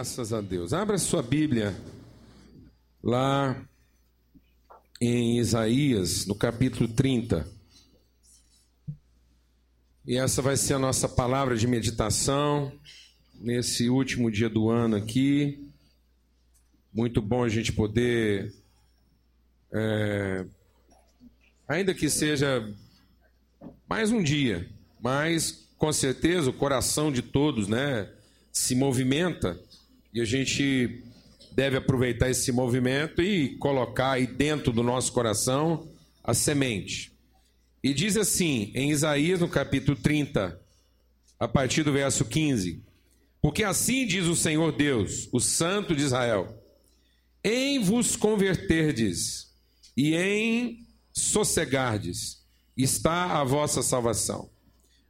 Graças a Deus. Abra sua Bíblia lá em Isaías, no capítulo 30. E essa vai ser a nossa palavra de meditação nesse último dia do ano aqui. Muito bom a gente poder, é, ainda que seja mais um dia, mas com certeza o coração de todos, né? se movimenta e a gente deve aproveitar esse movimento e colocar aí dentro do nosso coração a semente. E diz assim, em Isaías, no capítulo 30, a partir do verso 15: Porque assim diz o Senhor Deus, o Santo de Israel: Em vos converterdes e em sossegardes está a vossa salvação.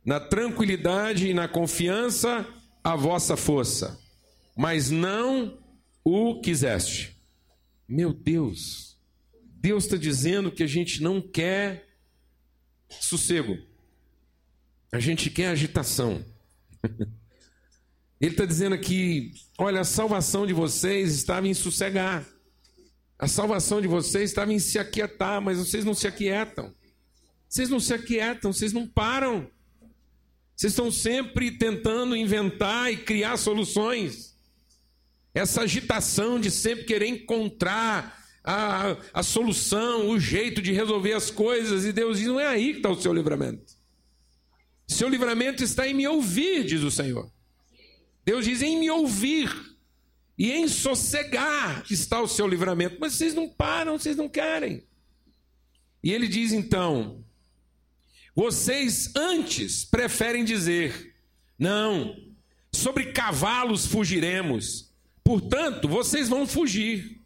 Na tranquilidade e na confiança a vossa força, mas não o quiseste. Meu Deus, Deus está dizendo que a gente não quer sossego, a gente quer agitação. Ele está dizendo aqui: olha, a salvação de vocês estava em sossegar, a salvação de vocês estava em se aquietar, mas vocês não se aquietam, vocês não se aquietam, vocês não param. Vocês estão sempre tentando inventar e criar soluções. Essa agitação de sempre querer encontrar a, a solução, o jeito de resolver as coisas, e Deus diz: não é aí que está o seu livramento. Seu livramento está em me ouvir, diz o Senhor. Deus diz: em me ouvir e em sossegar está o seu livramento. Mas vocês não param, vocês não querem. E ele diz então: vocês antes preferem dizer: não, sobre cavalos fugiremos, portanto, vocês vão fugir.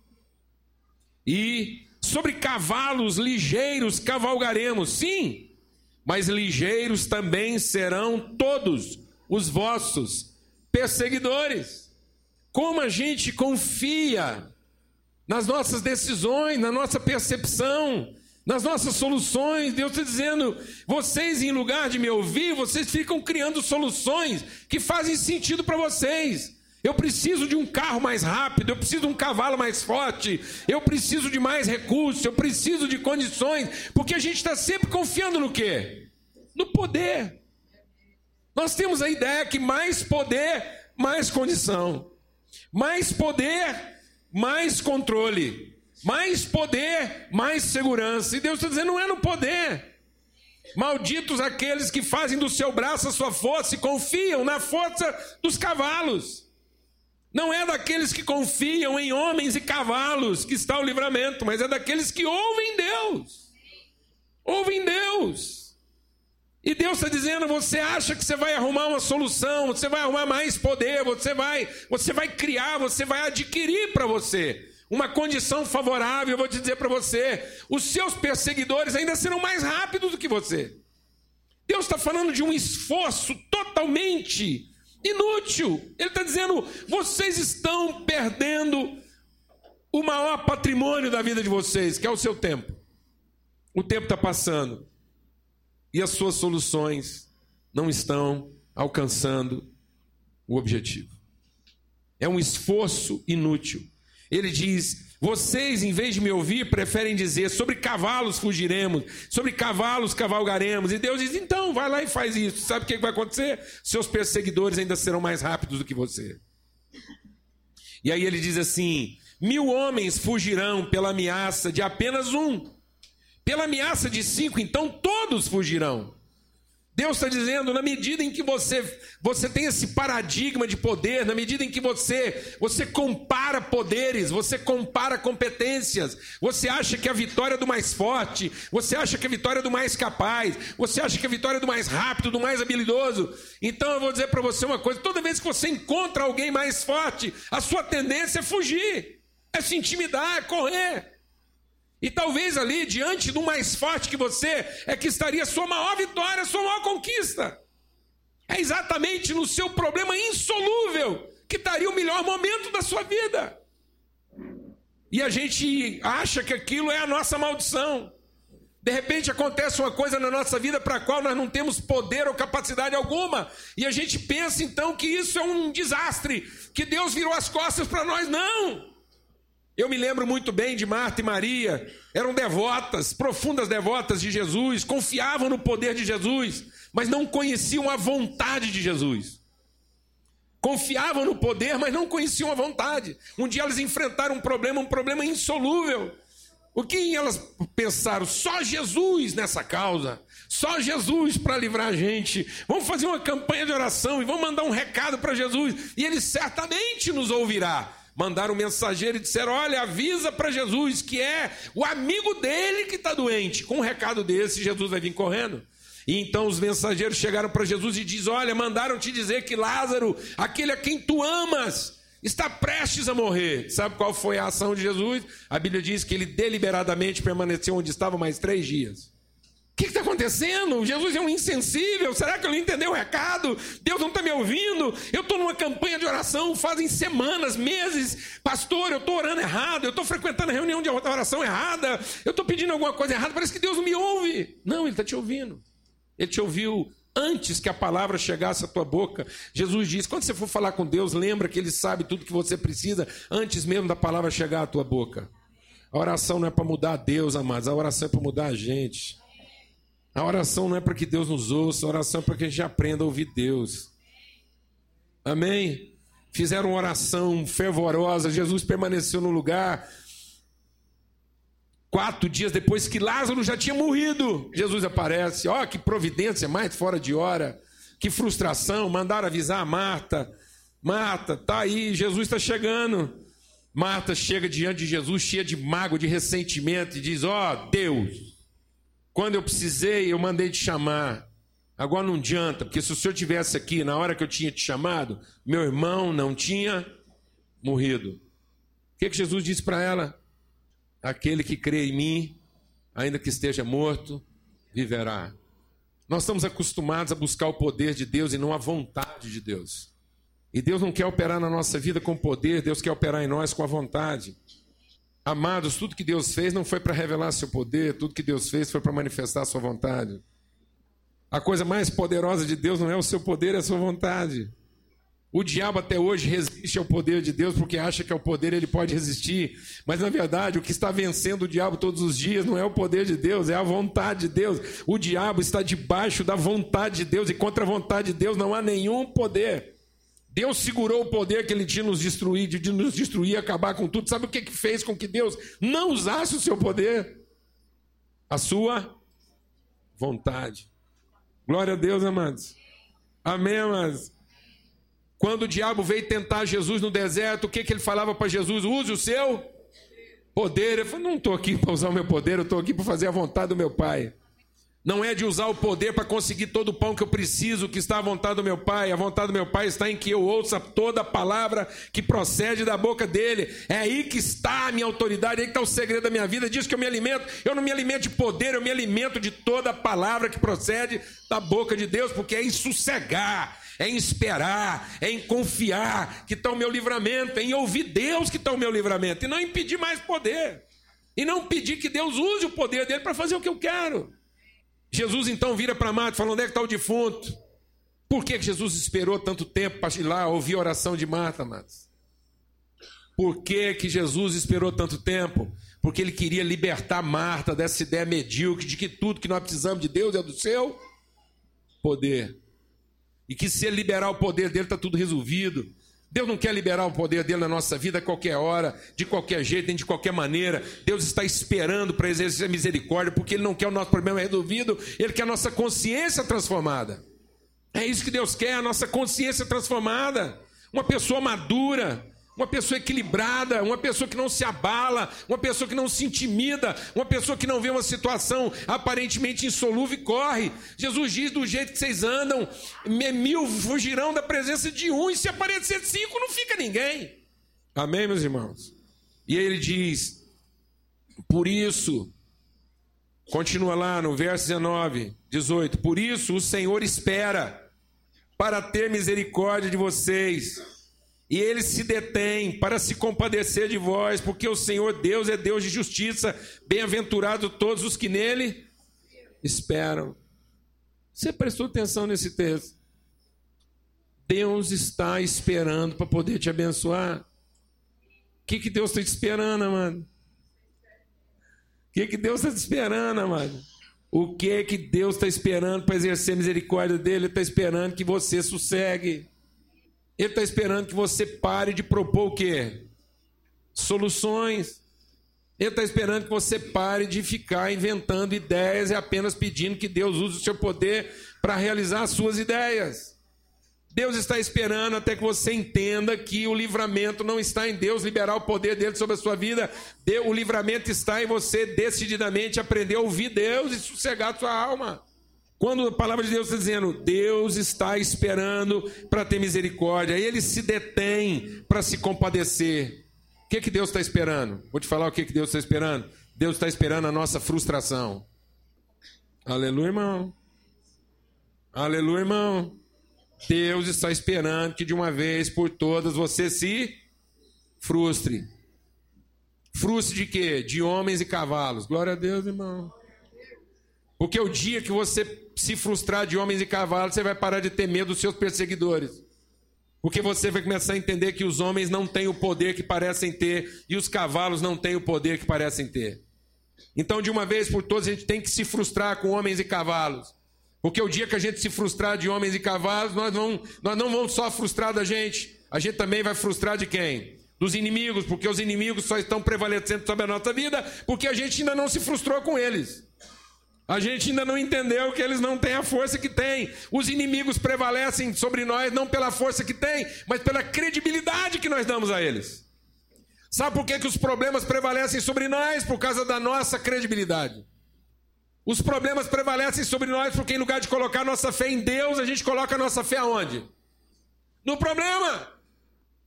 E sobre cavalos ligeiros cavalgaremos, sim, mas ligeiros também serão todos os vossos perseguidores. Como a gente confia nas nossas decisões, na nossa percepção, nas nossas soluções, Deus está dizendo: vocês, em lugar de me ouvir, vocês ficam criando soluções que fazem sentido para vocês. Eu preciso de um carro mais rápido, eu preciso de um cavalo mais forte, eu preciso de mais recursos, eu preciso de condições, porque a gente está sempre confiando no quê? No poder. Nós temos a ideia que mais poder, mais condição, mais poder, mais controle. Mais poder, mais segurança. E Deus está dizendo: não é no poder. Malditos aqueles que fazem do seu braço a sua força e confiam na força dos cavalos. Não é daqueles que confiam em homens e cavalos que está o livramento, mas é daqueles que ouvem Deus. Ouvem Deus. E Deus está dizendo: você acha que você vai arrumar uma solução, você vai arrumar mais poder, você vai, você vai criar, você vai adquirir para você uma condição favorável, eu vou te dizer para você: os seus perseguidores ainda serão mais rápidos do que você. Deus está falando de um esforço totalmente inútil. Ele está dizendo: vocês estão perdendo o maior patrimônio da vida de vocês, que é o seu tempo. O tempo está passando e as suas soluções não estão alcançando o objetivo. É um esforço inútil. Ele diz: Vocês, em vez de me ouvir, preferem dizer: Sobre cavalos fugiremos, sobre cavalos cavalgaremos. E Deus diz: Então, vai lá e faz isso. Sabe o que vai acontecer? Seus perseguidores ainda serão mais rápidos do que você. E aí ele diz assim: Mil homens fugirão pela ameaça de apenas um. Pela ameaça de cinco, então todos fugirão. Deus está dizendo, na medida em que você, você tem esse paradigma de poder, na medida em que você, você compara poderes, você compara competências, você acha que a vitória é do mais forte, você acha que a vitória é do mais capaz, você acha que a vitória é do mais rápido, do mais habilidoso. Então eu vou dizer para você uma coisa: toda vez que você encontra alguém mais forte, a sua tendência é fugir, é se intimidar, é correr. E talvez ali, diante do mais forte que você, é que estaria sua maior vitória, sua maior conquista. É exatamente no seu problema insolúvel que estaria o melhor momento da sua vida. E a gente acha que aquilo é a nossa maldição. De repente acontece uma coisa na nossa vida para a qual nós não temos poder ou capacidade alguma, e a gente pensa então que isso é um desastre, que Deus virou as costas para nós. Não! Eu me lembro muito bem de Marta e Maria, eram devotas, profundas devotas de Jesus, confiavam no poder de Jesus, mas não conheciam a vontade de Jesus. Confiavam no poder, mas não conheciam a vontade. Um dia elas enfrentaram um problema, um problema insolúvel. O que elas pensaram? Só Jesus nessa causa. Só Jesus para livrar a gente. Vamos fazer uma campanha de oração e vamos mandar um recado para Jesus. E ele certamente nos ouvirá. Mandaram um mensageiro e disseram: Olha, avisa para Jesus que é o amigo dele que está doente. Com um recado desse, Jesus vai vir correndo. E então os mensageiros chegaram para Jesus e diz: Olha, mandaram te dizer que Lázaro, aquele a quem tu amas, está prestes a morrer. Sabe qual foi a ação de Jesus? A Bíblia diz que ele deliberadamente permaneceu onde estava mais três dias. O que está acontecendo? Jesus é um insensível. Será que ele não entendeu o recado? Deus não está me ouvindo? Eu estou numa campanha de oração fazem semanas, meses. Pastor, eu estou orando errado. Eu estou frequentando a reunião de oração errada. Eu estou pedindo alguma coisa errada. Parece que Deus não me ouve. Não, Ele está te ouvindo. Ele te ouviu antes que a palavra chegasse à tua boca. Jesus diz: quando você for falar com Deus, lembra que Ele sabe tudo que você precisa antes mesmo da palavra chegar à tua boca. A oração não é para mudar Deus, amados, a oração é para mudar a gente. A oração não é para que Deus nos ouça, a oração é para que a gente aprenda a ouvir Deus. Amém? Fizeram uma oração fervorosa, Jesus permaneceu no lugar. Quatro dias depois que Lázaro já tinha morrido, Jesus aparece. Ó, oh, que providência mais fora de hora. Que frustração. Mandaram avisar a Marta. Marta, tá aí, Jesus está chegando. Marta chega diante de Jesus, cheia de mago, de ressentimento, e diz: Ó, oh, Deus, quando eu precisei, eu mandei te chamar. Agora não adianta, porque se o senhor tivesse aqui na hora que eu tinha te chamado, meu irmão não tinha morrido. O que, que Jesus disse para ela? Aquele que crê em mim, ainda que esteja morto, viverá. Nós estamos acostumados a buscar o poder de Deus e não a vontade de Deus. E Deus não quer operar na nossa vida com poder, Deus quer operar em nós com a vontade. Amados, tudo que Deus fez não foi para revelar seu poder, tudo que Deus fez foi para manifestar sua vontade. A coisa mais poderosa de Deus não é o seu poder, é a sua vontade. O diabo até hoje resiste ao poder de Deus porque acha que ao poder ele pode resistir. Mas na verdade, o que está vencendo o diabo todos os dias não é o poder de Deus, é a vontade de Deus. O diabo está debaixo da vontade de Deus e contra a vontade de Deus não há nenhum poder. Deus segurou o poder que ele tinha nos destruir, de nos destruir, acabar com tudo. Sabe o que, que fez com que Deus não usasse o seu poder? A sua vontade. Glória a Deus, amados. Amém, amados. Quando o diabo veio tentar Jesus no deserto, o que, que ele falava para Jesus? Use o seu poder. Ele falou: Não estou aqui para usar o meu poder, eu estou aqui para fazer a vontade do meu Pai. Não é de usar o poder para conseguir todo o pão que eu preciso, que está à vontade do meu Pai. A vontade do meu Pai está em que eu ouça toda a palavra que procede da boca dele. É aí que está a minha autoridade, é aí que está o segredo da minha vida. Diz que eu me alimento, eu não me alimento de poder, eu me alimento de toda a palavra que procede da boca de Deus, porque é em sossegar, é em esperar, é em confiar que está o meu livramento, é em ouvir Deus que está o meu livramento, e não em pedir mais poder, e não pedir que Deus use o poder dele para fazer o que eu quero. Jesus então vira para Marta e fala: onde é que está o defunto? Por que Jesus esperou tanto tempo para ir lá ouvir a oração de Marta, Marta? Por que, que Jesus esperou tanto tempo? Porque ele queria libertar Marta dessa ideia medíocre de que tudo que nós precisamos de Deus é do seu poder. E que se ele liberar o poder dele, está tudo resolvido. Deus não quer liberar o poder dele na nossa vida a qualquer hora, de qualquer jeito, nem de qualquer maneira. Deus está esperando para exercer misericórdia, porque Ele não quer o nosso problema resolvido, Ele quer a nossa consciência transformada. É isso que Deus quer, a nossa consciência transformada. Uma pessoa madura, uma pessoa equilibrada, uma pessoa que não se abala, uma pessoa que não se intimida, uma pessoa que não vê uma situação aparentemente insolúvel e corre. Jesus diz: do jeito que vocês andam, mil fugirão da presença de um, e se aparecer cinco, não fica ninguém. Amém, meus irmãos? E ele diz: por isso, continua lá no verso 19, 18: por isso o Senhor espera para ter misericórdia de vocês e ele se detém para se compadecer de vós, porque o Senhor Deus é Deus de justiça, bem-aventurado todos os que nele esperam. Você prestou atenção nesse texto? Deus está esperando para poder te abençoar. O que, que Deus está te esperando, mano? O que, que Deus está te esperando, mano? O que que Deus está esperando para exercer a misericórdia dele? Ele está esperando que você sossegue. Ele está esperando que você pare de propor o quê? Soluções. Ele está esperando que você pare de ficar inventando ideias e apenas pedindo que Deus use o seu poder para realizar as suas ideias. Deus está esperando até que você entenda que o livramento não está em Deus liberar o poder dele sobre a sua vida. O livramento está em você decididamente aprender a ouvir Deus e sossegar a sua alma. Quando a palavra de Deus está dizendo, Deus está esperando para ter misericórdia, ele se detém para se compadecer. O que, que Deus está esperando? Vou te falar o que, que Deus está esperando. Deus está esperando a nossa frustração. Aleluia, irmão. Aleluia, irmão. Deus está esperando que de uma vez por todas você se frustre. Frustre de quê? De homens e cavalos. Glória a Deus, irmão. Porque o dia que você se frustrar de homens e cavalos, você vai parar de ter medo dos seus perseguidores. Porque você vai começar a entender que os homens não têm o poder que parecem ter e os cavalos não têm o poder que parecem ter. Então, de uma vez por todas, a gente tem que se frustrar com homens e cavalos. Porque o dia que a gente se frustrar de homens e cavalos, nós não, nós não vamos só frustrar da gente, a gente também vai frustrar de quem? Dos inimigos, porque os inimigos só estão prevalecendo sobre a nossa vida, porque a gente ainda não se frustrou com eles. A gente ainda não entendeu que eles não têm a força que têm. Os inimigos prevalecem sobre nós não pela força que têm, mas pela credibilidade que nós damos a eles. Sabe por que, que os problemas prevalecem sobre nós? Por causa da nossa credibilidade. Os problemas prevalecem sobre nós porque, em lugar de colocar nossa fé em Deus, a gente coloca nossa fé aonde? No problema.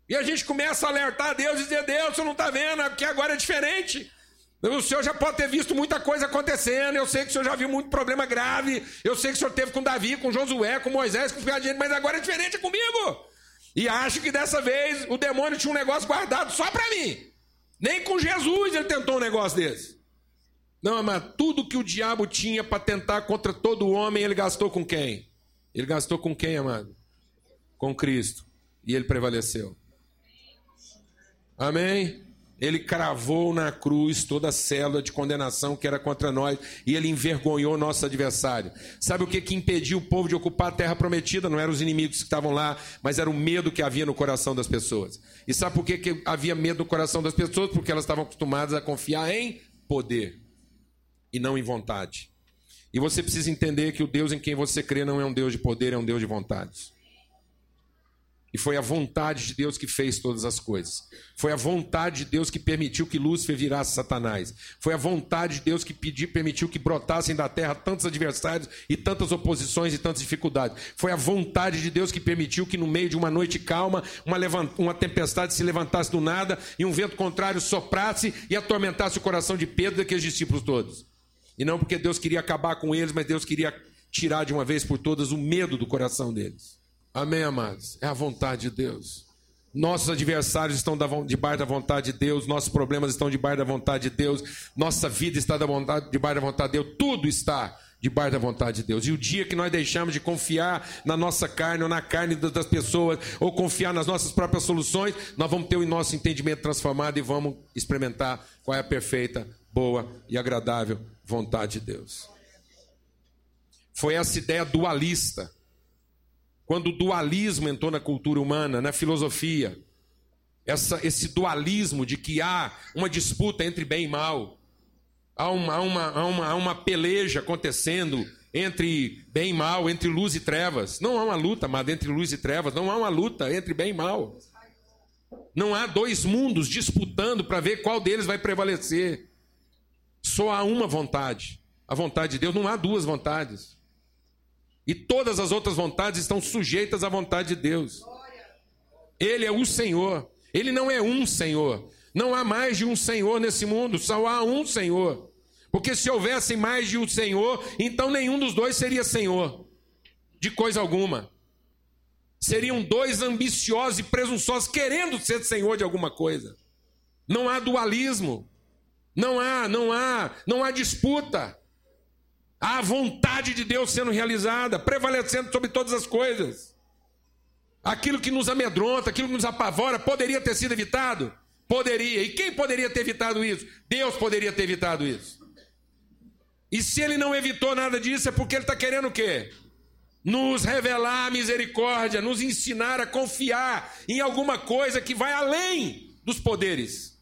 E a gente começa a alertar a Deus e dizer: Deus, você não está vendo, é porque agora é diferente. O senhor já pode ter visto muita coisa acontecendo. Eu sei que o senhor já viu muito problema grave. Eu sei que o senhor teve com Davi, com Josué, com Moisés, com o mas agora é diferente comigo. E acho que dessa vez o demônio tinha um negócio guardado só para mim. Nem com Jesus ele tentou um negócio desse. Não, mas tudo que o diabo tinha para tentar contra todo homem, ele gastou com quem? Ele gastou com quem, amado? Com Cristo. E ele prevaleceu. Amém? Ele cravou na cruz toda a célula de condenação que era contra nós e ele envergonhou nosso adversário. Sabe o que, que impediu o povo de ocupar a terra prometida? Não eram os inimigos que estavam lá, mas era o medo que havia no coração das pessoas. E sabe por que, que havia medo no coração das pessoas? Porque elas estavam acostumadas a confiar em poder e não em vontade. E você precisa entender que o Deus em quem você crê não é um Deus de poder, é um Deus de vontades. E foi a vontade de Deus que fez todas as coisas. Foi a vontade de Deus que permitiu que Lúcifer virasse Satanás. Foi a vontade de Deus que pediu, permitiu que brotassem da terra tantos adversários e tantas oposições e tantas dificuldades. Foi a vontade de Deus que permitiu que no meio de uma noite calma, uma, levant... uma tempestade se levantasse do nada e um vento contrário soprasse e atormentasse o coração de Pedro e daqueles discípulos todos. E não porque Deus queria acabar com eles, mas Deus queria tirar de uma vez por todas o medo do coração deles. Amém, amados? É a vontade de Deus. Nossos adversários estão debaixo da vontade de Deus, nossos problemas estão debaixo da vontade de Deus, nossa vida está debaixo da vontade de Deus, tudo está debaixo da vontade de Deus. E o dia que nós deixamos de confiar na nossa carne ou na carne das pessoas, ou confiar nas nossas próprias soluções, nós vamos ter o nosso entendimento transformado e vamos experimentar qual é a perfeita, boa e agradável vontade de Deus. Foi essa ideia dualista. Quando o dualismo entrou na cultura humana, na filosofia, essa, esse dualismo de que há uma disputa entre bem e mal, há uma, há uma, há uma, há uma peleja acontecendo entre bem e mal, entre luz e trevas. Não há uma luta, mas entre luz e trevas, não há uma luta entre bem e mal. Não há dois mundos disputando para ver qual deles vai prevalecer. Só há uma vontade, a vontade de Deus, não há duas vontades. E todas as outras vontades estão sujeitas à vontade de Deus. Ele é o Senhor, ele não é um Senhor. Não há mais de um Senhor nesse mundo, só há um Senhor. Porque se houvesse mais de um Senhor, então nenhum dos dois seria Senhor de coisa alguma. Seriam dois ambiciosos e presunçosos querendo ser Senhor de alguma coisa. Não há dualismo. Não há, não há, não há disputa. A vontade de Deus sendo realizada, prevalecendo sobre todas as coisas. Aquilo que nos amedronta, aquilo que nos apavora, poderia ter sido evitado? Poderia. E quem poderia ter evitado isso? Deus poderia ter evitado isso. E se ele não evitou nada disso, é porque ele está querendo o quê? Nos revelar a misericórdia, nos ensinar a confiar em alguma coisa que vai além dos poderes,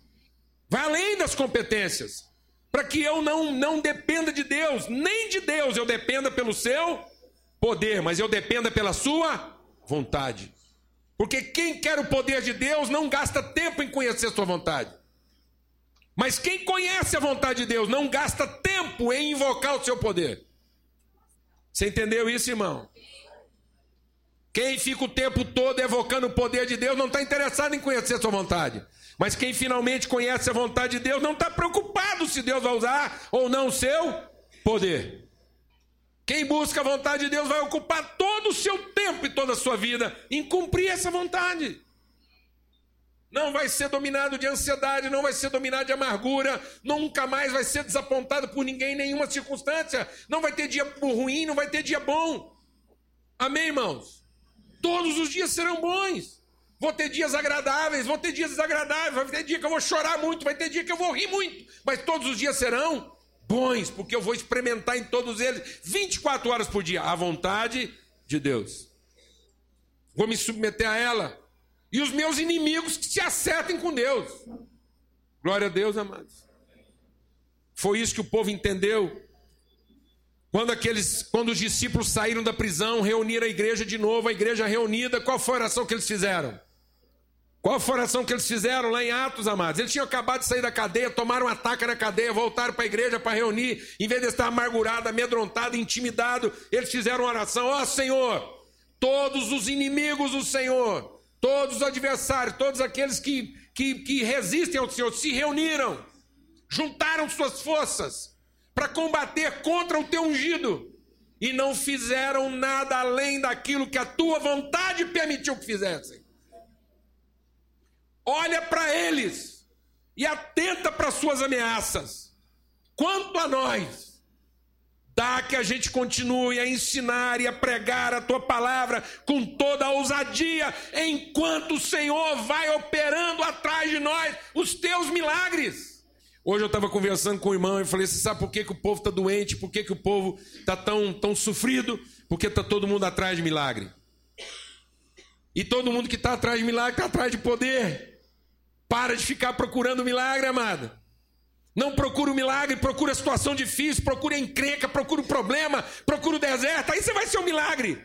vai além das competências, para que eu não, não dependa de Deus, nem de Deus eu dependa pelo seu poder, mas eu dependa pela sua vontade. Porque quem quer o poder de Deus não gasta tempo em conhecer sua vontade. Mas quem conhece a vontade de Deus não gasta tempo em invocar o seu poder. Você entendeu isso, irmão? Quem fica o tempo todo evocando o poder de Deus não está interessado em conhecer sua vontade. Mas quem finalmente conhece a vontade de Deus não está preocupado se Deus vai usar ou não o seu poder. Quem busca a vontade de Deus vai ocupar todo o seu tempo e toda a sua vida em cumprir essa vontade. Não vai ser dominado de ansiedade, não vai ser dominado de amargura, nunca mais vai ser desapontado por ninguém em nenhuma circunstância. Não vai ter dia ruim, não vai ter dia bom. Amém, irmãos? Todos os dias serão bons. Vou ter dias agradáveis, vou ter dias desagradáveis, vai ter dia que eu vou chorar muito, vai ter dia que eu vou rir muito, mas todos os dias serão bons, porque eu vou experimentar em todos eles 24 horas por dia a vontade de Deus. Vou me submeter a ela. E os meus inimigos que se acertem com Deus. Glória a Deus, amados. Foi isso que o povo entendeu. Quando aqueles, quando os discípulos saíram da prisão, reuniram a igreja de novo, a igreja reunida, qual foi a oração que eles fizeram? Qual foi a oração que eles fizeram lá em Atos, amados? Eles tinham acabado de sair da cadeia, tomaram um ataque na cadeia, voltaram para a igreja para reunir, em vez de estar amargurado, amedrontado, intimidado, eles fizeram uma oração: Ó oh, Senhor, todos os inimigos do Senhor, todos os adversários, todos aqueles que, que, que resistem ao Senhor, se reuniram, juntaram suas forças para combater contra o teu ungido e não fizeram nada além daquilo que a tua vontade permitiu que fizessem olha para eles e atenta para suas ameaças. Quanto a nós, dá que a gente continue a ensinar e a pregar a tua palavra com toda a ousadia, enquanto o Senhor vai operando atrás de nós os teus milagres. Hoje eu estava conversando com o irmão e falei: Você sabe por que, que o povo está doente? Por que, que o povo está tão, tão sofrido? Porque está todo mundo atrás de milagre. E todo mundo que está atrás de milagre está atrás de poder. Para de ficar procurando milagre, amada. Não procura o milagre, procura a situação difícil, procura a encrenca, procura o problema, procura o deserto. Aí você vai ser um milagre.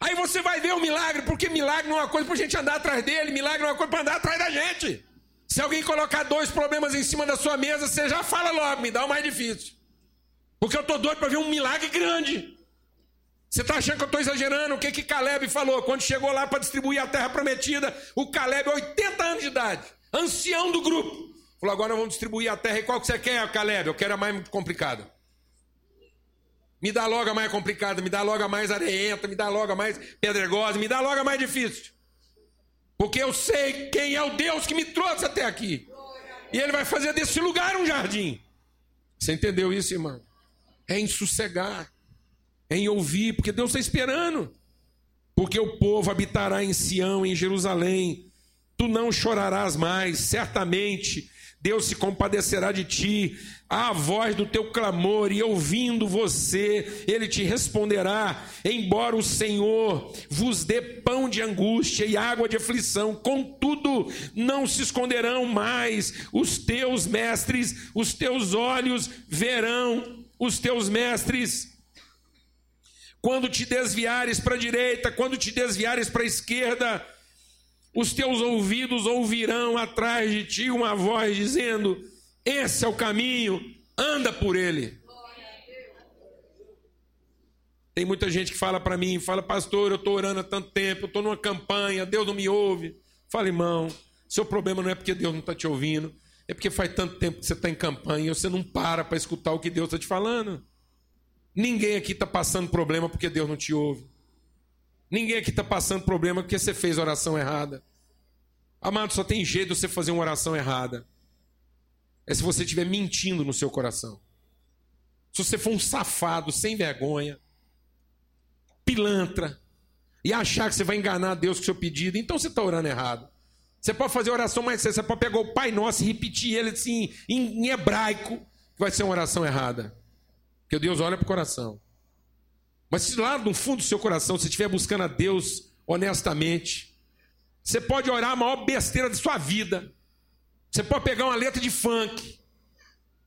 Aí você vai ver o milagre, porque milagre não é uma coisa para a gente andar atrás dele, milagre não é uma coisa para andar atrás da gente. Se alguém colocar dois problemas em cima da sua mesa, você já fala logo, me dá o mais difícil. Porque eu estou doido para ver um milagre grande. Você está achando que eu estou exagerando? O que que Caleb falou? Quando chegou lá para distribuir a terra prometida, o Caleb, 80 anos de idade ancião do grupo. Falou: agora vamos distribuir a terra. E qual que você quer, Caleb? Eu quero a mais complicada. Me dá logo a mais complicada, me dá logo a mais areenta, me dá logo a mais pedregosa, me dá logo a mais difícil. Porque eu sei quem é o Deus que me trouxe até aqui. E ele vai fazer desse lugar um jardim. Você entendeu isso, irmão? É em sossegar, é em ouvir, porque Deus está esperando. Porque o povo habitará em Sião, em Jerusalém, tu não chorarás mais, certamente Deus se compadecerá de ti, a voz do teu clamor, e ouvindo você, ele te responderá. Embora o Senhor vos dê pão de angústia e água de aflição, contudo, não se esconderão mais os teus mestres, os teus olhos verão os teus mestres. Quando te desviares para a direita, quando te desviares para a esquerda, os teus ouvidos ouvirão atrás de ti uma voz dizendo: Esse é o caminho, anda por ele. Tem muita gente que fala para mim, fala, pastor, eu estou orando há tanto tempo, eu estou numa campanha, Deus não me ouve. Fala, irmão, seu problema não é porque Deus não está te ouvindo, é porque faz tanto tempo que você está em campanha e você não para para escutar o que Deus está te falando. Ninguém aqui está passando problema porque Deus não te ouve. Ninguém aqui está passando problema porque você fez oração errada. Amado, só tem jeito de você fazer uma oração errada. É se você estiver mentindo no seu coração. se você for um safado, sem vergonha, pilantra, e achar que você vai enganar Deus com o seu pedido, então você está orando errado. Você pode fazer oração mais séria, você pode pegar o Pai Nosso e repetir ele assim, em, em hebraico, que vai ser uma oração errada. Porque Deus olha para o coração. Mas se lá no fundo do seu coração você estiver buscando a Deus honestamente, você pode orar a maior besteira da sua vida. Você pode pegar uma letra de funk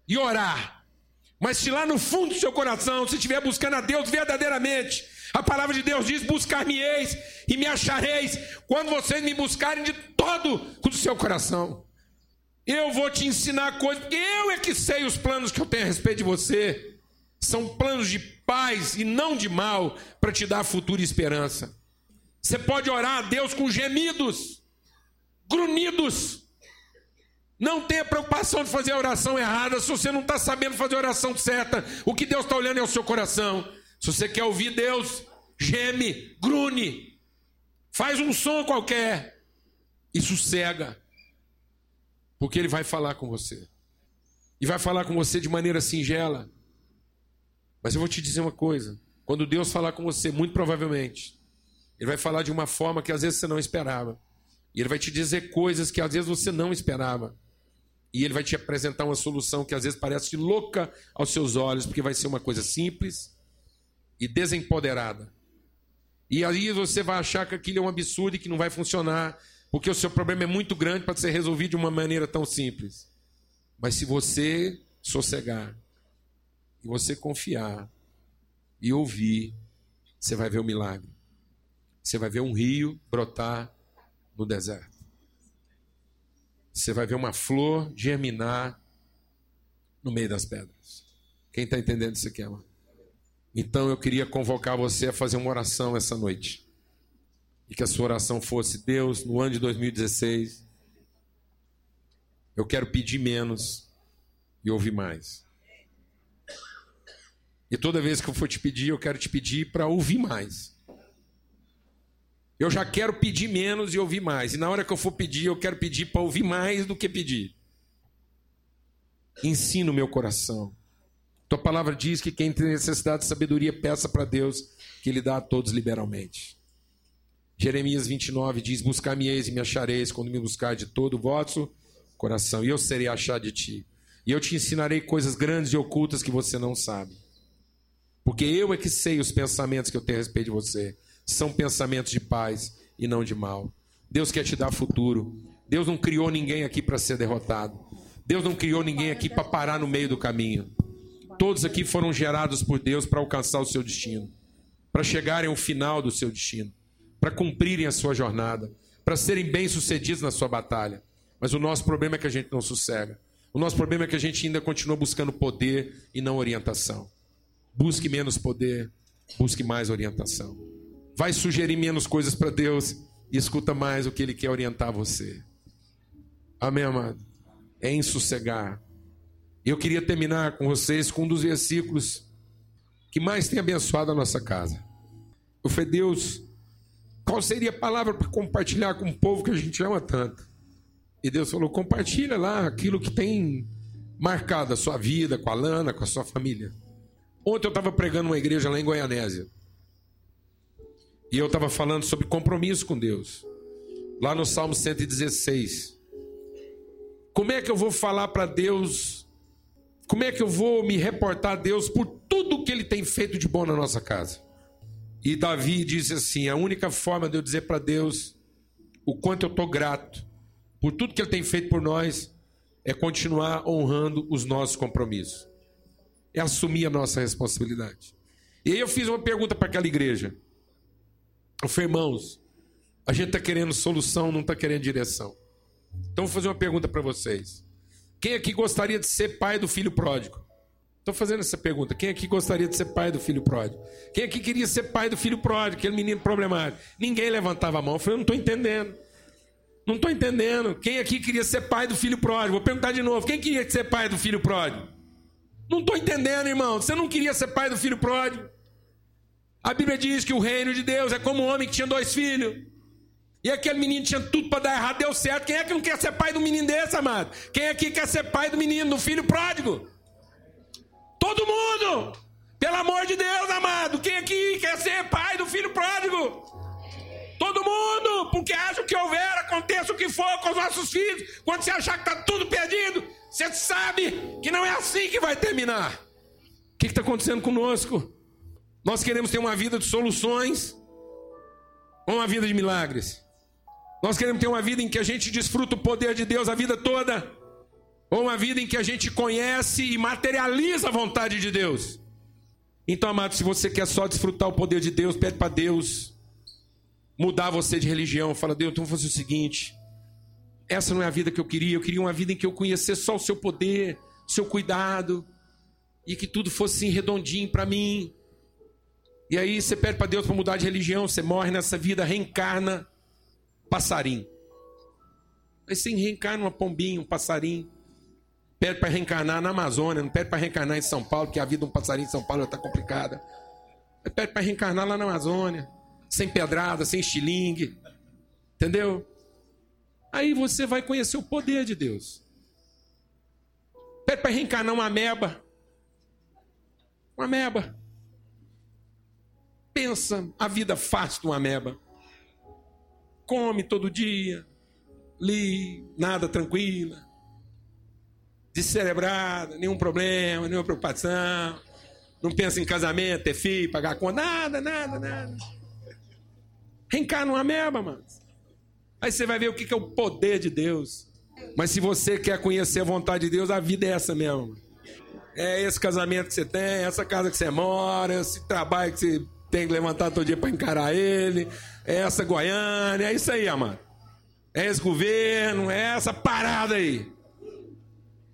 e orar. Mas se lá no fundo do seu coração você estiver buscando a Deus verdadeiramente, a palavra de Deus diz: Buscar-me-eis e me achareis, quando vocês me buscarem de todo o seu coração. Eu vou te ensinar coisas, porque eu é que sei os planos que eu tenho a respeito de você. São planos de paz e não de mal, para te dar futuro e esperança. Você pode orar a Deus com gemidos, grunhidos. Não tenha preocupação de fazer a oração errada se você não está sabendo fazer a oração certa. O que Deus está olhando é o seu coração. Se você quer ouvir Deus, geme, grune, faz um som qualquer e sossega, porque Ele vai falar com você. E vai falar com você de maneira singela. Mas eu vou te dizer uma coisa: quando Deus falar com você, muito provavelmente, Ele vai falar de uma forma que às vezes você não esperava. E Ele vai te dizer coisas que às vezes você não esperava. E Ele vai te apresentar uma solução que às vezes parece louca aos seus olhos, porque vai ser uma coisa simples e desempoderada. E aí você vai achar que aquilo é um absurdo e que não vai funcionar, porque o seu problema é muito grande para ser resolvido de uma maneira tão simples. Mas se você sossegar, e você confiar e ouvir, você vai ver o milagre. Você vai ver um rio brotar no deserto. Você vai ver uma flor germinar no meio das pedras. Quem está entendendo isso aqui, amado? Então eu queria convocar você a fazer uma oração essa noite. E que a sua oração fosse: Deus, no ano de 2016, eu quero pedir menos e ouvir mais. E toda vez que eu for te pedir, eu quero te pedir para ouvir mais. Eu já quero pedir menos e ouvir mais. E na hora que eu for pedir, eu quero pedir para ouvir mais do que pedir. Ensina o meu coração. Tua palavra diz que quem tem necessidade de sabedoria, peça para Deus que Ele dá a todos liberalmente. Jeremias 29 diz: Buscar-me-eis e me achareis quando me buscar de todo o vosso coração, e eu serei achado de ti. E eu te ensinarei coisas grandes e ocultas que você não sabe. Porque eu é que sei os pensamentos que eu tenho a respeito de você. São pensamentos de paz e não de mal. Deus quer te dar futuro. Deus não criou ninguém aqui para ser derrotado. Deus não criou ninguém aqui para parar no meio do caminho. Todos aqui foram gerados por Deus para alcançar o seu destino, para chegarem ao final do seu destino, para cumprirem a sua jornada, para serem bem-sucedidos na sua batalha. Mas o nosso problema é que a gente não sossega. O nosso problema é que a gente ainda continua buscando poder e não orientação. Busque menos poder, busque mais orientação. Vai sugerir menos coisas para Deus e escuta mais o que Ele quer orientar você. Amém, amado? É em sossegar, eu queria terminar com vocês com um dos versículos que mais tem abençoado a nossa casa. Eu falei, Deus, qual seria a palavra para compartilhar com o povo que a gente ama tanto? E Deus falou: compartilha lá aquilo que tem marcado a sua vida, com a Lana, com a sua família. Ontem eu estava pregando uma igreja lá em Goianésia. E eu estava falando sobre compromisso com Deus. Lá no Salmo 116. Como é que eu vou falar para Deus como é que eu vou me reportar a Deus por tudo que ele tem feito de bom na nossa casa? E Davi disse assim: a única forma de eu dizer para Deus o quanto eu estou grato por tudo que ele tem feito por nós é continuar honrando os nossos compromissos, é assumir a nossa responsabilidade. E aí eu fiz uma pergunta para aquela igreja. Eu falei, irmãos, a gente está querendo solução, não está querendo direção. Então vou fazer uma pergunta para vocês. Quem aqui gostaria de ser pai do filho pródigo? Estou fazendo essa pergunta. Quem aqui gostaria de ser pai do filho pródigo? Quem aqui queria ser pai do filho pródigo, aquele menino problemático? Ninguém levantava a mão. Eu falei, eu não estou entendendo. Não estou entendendo. Quem aqui queria ser pai do filho pródigo? Vou perguntar de novo. Quem queria ser pai do filho pródigo? Não estou entendendo, irmão. Você não queria ser pai do filho pródigo? A Bíblia diz que o reino de Deus é como um homem que tinha dois filhos. E aquele menino tinha tudo para dar errado, deu certo. Quem é que não quer ser pai do menino desse, amado? Quem aqui quer ser pai do menino, do filho pródigo? Todo mundo! Pelo amor de Deus, amado, quem aqui quer ser pai do filho pródigo? Todo mundo, porque acha que houver, aconteça o que for com os nossos filhos, quando você achar que está tudo perdido, você sabe que não é assim que vai terminar. O que está acontecendo conosco? Nós queremos ter uma vida de soluções ou uma vida de milagres? Nós queremos ter uma vida em que a gente desfruta o poder de Deus a vida toda, ou uma vida em que a gente conhece e materializa a vontade de Deus. Então, amado, se você quer só desfrutar o poder de Deus, pede para Deus mudar você de religião. Fala, Deus, então fazer o seguinte: essa não é a vida que eu queria. Eu queria uma vida em que eu conhecesse só o seu poder, seu cuidado, e que tudo fosse assim, redondinho para mim. E aí você pede para Deus para mudar de religião, você morre nessa vida, reencarna passarinho. Aí você reencarna uma pombinha, um passarinho. Pede para reencarnar na Amazônia, não pede para reencarnar em São Paulo, porque a vida de um passarinho em São Paulo está complicada. Pede para reencarnar lá na Amazônia, sem pedrada, sem estilingue. Entendeu? Aí você vai conhecer o poder de Deus. Pede para reencarnar uma ameba. Uma ameba. Pensa a vida fácil de uma ameba. Come todo dia, li, nada tranquila descerebrada, nenhum problema, nenhuma preocupação. Não pensa em casamento, ter filho, pagar conta, nada, nada, nada. Reencarna uma meba, mano. Aí você vai ver o que é o poder de Deus. Mas se você quer conhecer a vontade de Deus, a vida é essa mesmo. É esse casamento que você tem, essa casa que você mora, esse trabalho que você tem que levantar todo dia para encarar ele, é essa Goiânia, é isso aí, amado. É esse governo, é essa parada aí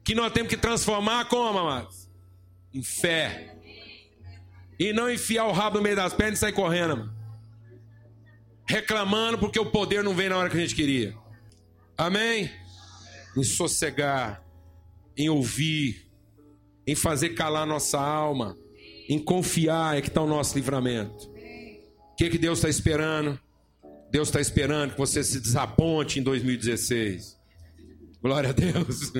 que nós temos que transformar como, amados? Em fé. E não enfiar o rabo no meio das pernas e sair correndo, mano. Reclamando porque o poder não vem na hora que a gente queria. Amém? Em sossegar, em ouvir, em fazer calar nossa alma, em confiar é que está o nosso livramento. O que, que Deus está esperando? Deus está esperando que você se desaponte em 2016. Glória a Deus.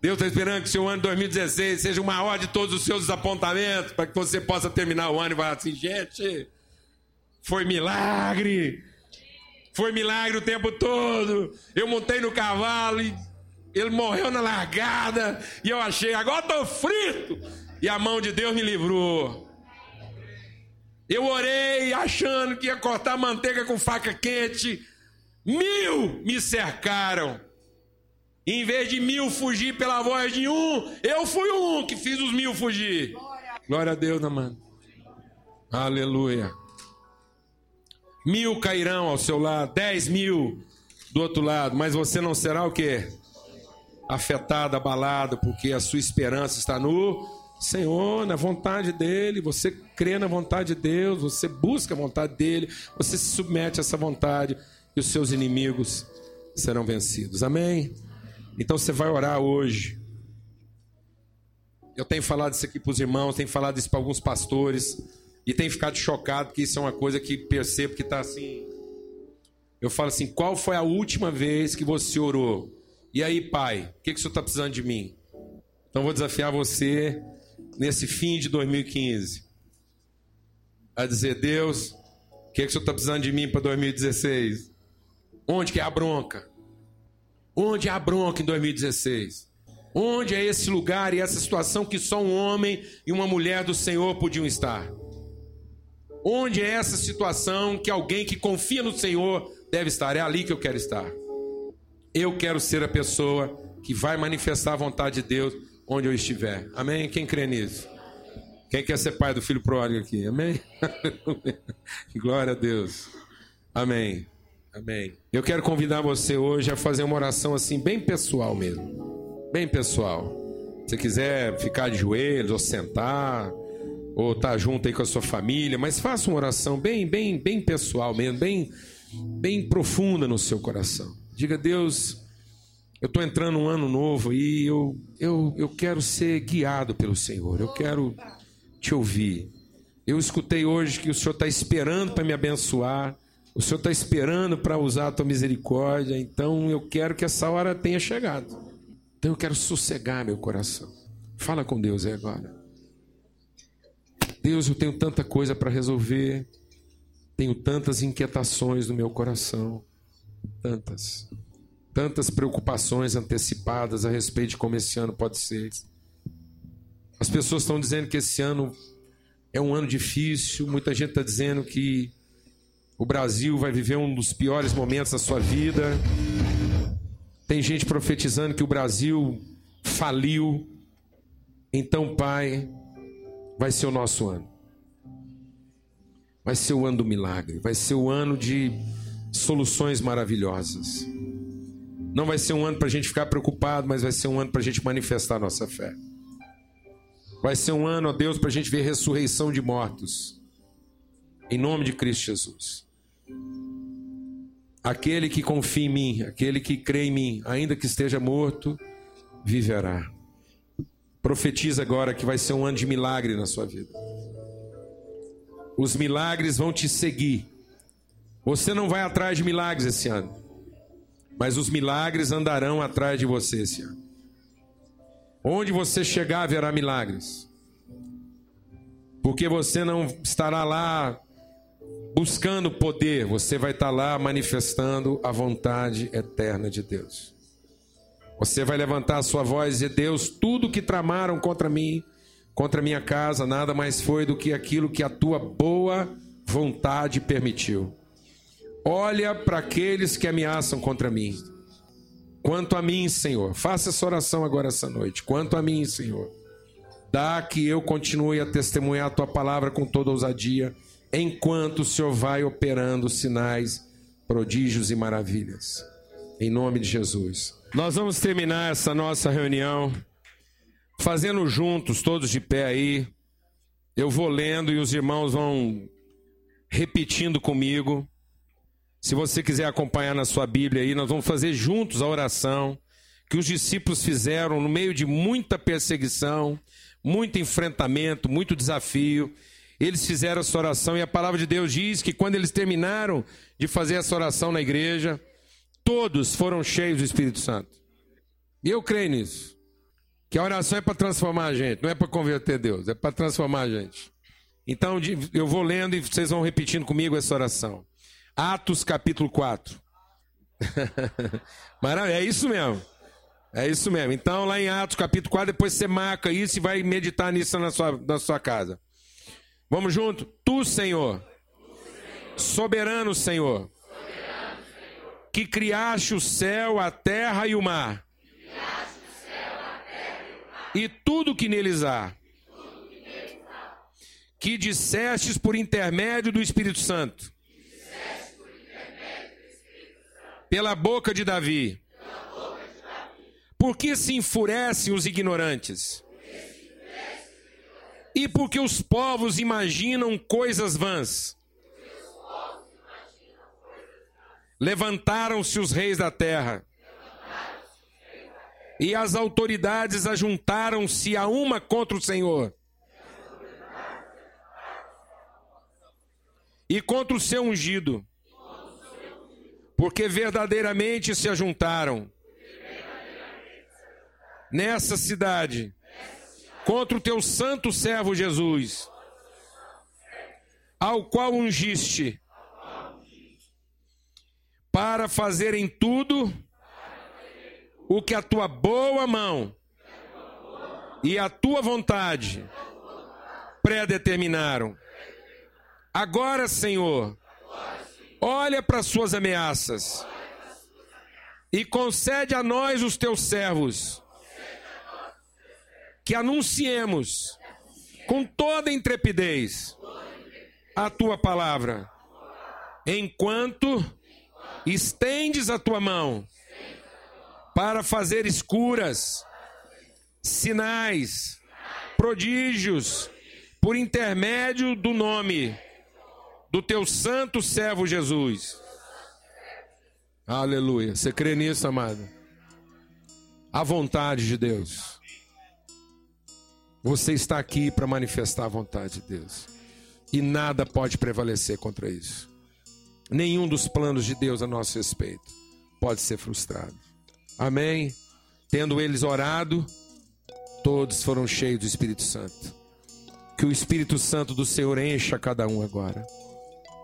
Deus está esperando que o seu ano 2016 seja o maior de todos os seus desapontamentos, para que você possa terminar o ano e falar assim: gente, foi milagre, foi milagre o tempo todo. Eu montei no cavalo e ele morreu na largada, e eu achei, agora estou frito, e a mão de Deus me livrou. Eu orei achando que ia cortar manteiga com faca quente, mil me cercaram. Em vez de mil fugir pela voz de um, eu fui um que fiz os mil fugir. Glória a Deus, mano. Aleluia. Mil cairão ao seu lado, dez mil do outro lado, mas você não será o quê? Afetado, abalado, porque a sua esperança está no Senhor, na vontade dEle. Você crê na vontade de Deus, você busca a vontade dEle, você se submete a essa vontade e os seus inimigos serão vencidos. Amém? Então você vai orar hoje. Eu tenho falado isso aqui para os irmãos, tenho falado isso para alguns pastores, e tenho ficado chocado, porque isso é uma coisa que percebo que está assim. Eu falo assim: qual foi a última vez que você orou? E aí, pai, o que, que o senhor está precisando de mim? Então vou desafiar você nesse fim de 2015 a dizer: Deus, o que, que o senhor está precisando de mim para 2016? Onde que é a bronca? Onde há bronca em 2016? Onde é esse lugar e essa situação que só um homem e uma mulher do Senhor podiam estar? Onde é essa situação que alguém que confia no Senhor deve estar? É ali que eu quero estar. Eu quero ser a pessoa que vai manifestar a vontade de Deus onde eu estiver. Amém? Quem crê nisso? Quem quer ser pai do filho pródigo aqui? Amém? Glória a Deus. Amém. Amém. Eu quero convidar você hoje a fazer uma oração assim, bem pessoal mesmo. Bem pessoal. Se quiser ficar de joelhos, ou sentar, ou tá junto aí com a sua família, mas faça uma oração bem, bem, bem pessoal mesmo, bem, bem profunda no seu coração. Diga, Deus, eu estou entrando um ano novo e eu, eu, eu quero ser guiado pelo Senhor, eu quero te ouvir. Eu escutei hoje que o Senhor está esperando para me abençoar. O Senhor está esperando para usar a tua misericórdia, então eu quero que essa hora tenha chegado. Então eu quero sossegar meu coração. Fala com Deus aí agora. Deus, eu tenho tanta coisa para resolver, tenho tantas inquietações no meu coração, tantas, tantas preocupações antecipadas a respeito de como esse ano pode ser. As pessoas estão dizendo que esse ano é um ano difícil, muita gente está dizendo que o Brasil vai viver um dos piores momentos da sua vida. Tem gente profetizando que o Brasil faliu. Então, Pai, vai ser o nosso ano. Vai ser o ano do milagre, vai ser o ano de soluções maravilhosas. Não vai ser um ano para a gente ficar preocupado, mas vai ser um ano para a gente manifestar nossa fé. Vai ser um ano, ó Deus, para a gente ver ressurreição de mortos. Em nome de Cristo Jesus. Aquele que confia em mim, aquele que crê em mim, ainda que esteja morto, viverá. Profetiza agora que vai ser um ano de milagre na sua vida. Os milagres vão te seguir. Você não vai atrás de milagres esse ano, mas os milagres andarão atrás de você esse ano. Onde você chegar, haverá milagres. Porque você não estará lá buscando poder, você vai estar lá manifestando a vontade eterna de Deus. Você vai levantar a sua voz e Deus, tudo que tramaram contra mim, contra minha casa, nada mais foi do que aquilo que a tua boa vontade permitiu. Olha para aqueles que ameaçam contra mim. Quanto a mim, Senhor, faça essa oração agora essa noite. Quanto a mim, Senhor, dá que eu continue a testemunhar a tua palavra com toda ousadia, enquanto o Senhor vai operando sinais, prodígios e maravilhas. Em nome de Jesus. Nós vamos terminar essa nossa reunião fazendo juntos, todos de pé aí. Eu vou lendo e os irmãos vão repetindo comigo. Se você quiser acompanhar na sua Bíblia aí, nós vamos fazer juntos a oração que os discípulos fizeram no meio de muita perseguição, muito enfrentamento, muito desafio. Eles fizeram essa oração e a palavra de Deus diz que quando eles terminaram de fazer essa oração na igreja, todos foram cheios do Espírito Santo. E eu creio nisso. Que a oração é para transformar a gente, não é para converter Deus, é para transformar a gente. Então eu vou lendo e vocês vão repetindo comigo essa oração. Atos capítulo 4. Maravilha, é isso mesmo. É isso mesmo. Então, lá em Atos capítulo 4, depois você marca isso e vai meditar nisso na sua, na sua casa. Vamos junto? Tu, Senhor, soberano Senhor, que criaste o céu, a terra e o mar, e tudo que neles há, que dissestes por intermédio do Espírito Santo pela boca de Davi. Por que se enfurecem os ignorantes? E porque os povos imaginam coisas vãs. Levantaram-se os reis da terra. E as autoridades ajuntaram-se a uma contra o Senhor. E contra o seu ungido. Porque verdadeiramente se ajuntaram. Nessa cidade. Contra o teu santo servo Jesus, ao qual ungiste para fazer em tudo o que a tua boa mão e a tua vontade predeterminaram. Agora, Senhor, Olha para as suas ameaças e concede a nós, os teus servos, que anunciemos com toda intrepidez a tua palavra, enquanto estendes a tua mão para fazer escuras, sinais, prodígios, por intermédio do nome do teu santo servo Jesus. Aleluia. Você crê nisso, amado? A vontade de Deus. Você está aqui para manifestar a vontade de Deus. E nada pode prevalecer contra isso. Nenhum dos planos de Deus a nosso respeito pode ser frustrado. Amém? Tendo eles orado, todos foram cheios do Espírito Santo. Que o Espírito Santo do Senhor encha cada um agora.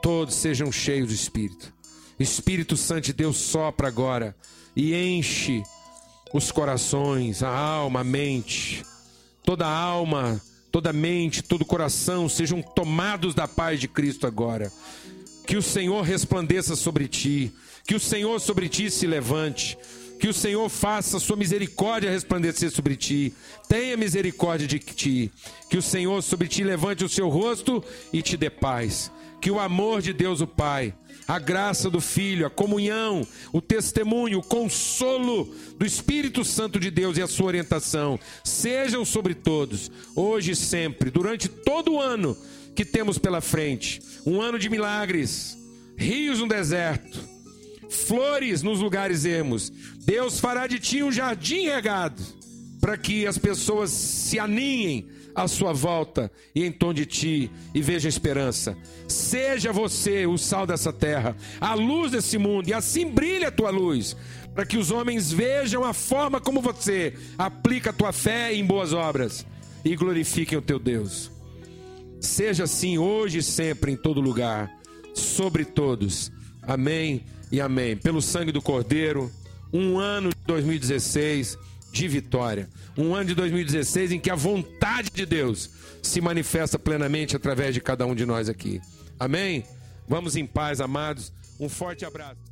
Todos sejam cheios do Espírito. Espírito Santo de Deus sopra agora e enche os corações, a alma, a mente. Toda alma, toda mente, todo coração sejam tomados da paz de Cristo agora. Que o Senhor resplandeça sobre ti, que o Senhor sobre ti se levante, que o Senhor faça sua misericórdia resplandecer sobre ti. Tenha misericórdia de ti. Que o Senhor sobre ti levante o seu rosto e te dê paz. Que o amor de Deus o Pai, a graça do Filho, a comunhão, o testemunho, o consolo do Espírito Santo de Deus e a sua orientação sejam sobre todos, hoje e sempre, durante todo o ano que temos pela frente. Um ano de milagres, rios no deserto, flores nos lugares ermos. Deus fará de ti um jardim regado, para que as pessoas se aninhem à sua volta e em torno de ti e veja esperança. Seja você o sal dessa terra, a luz desse mundo, e assim brilhe a tua luz, para que os homens vejam a forma como você aplica a tua fé em boas obras e glorifiquem o teu Deus. Seja assim hoje e sempre, em todo lugar, sobre todos. Amém e amém. Pelo sangue do Cordeiro, um ano de 2016 de vitória. Um ano de 2016 em que a vontade de Deus se manifesta plenamente através de cada um de nós aqui. Amém? Vamos em paz, amados. Um forte abraço.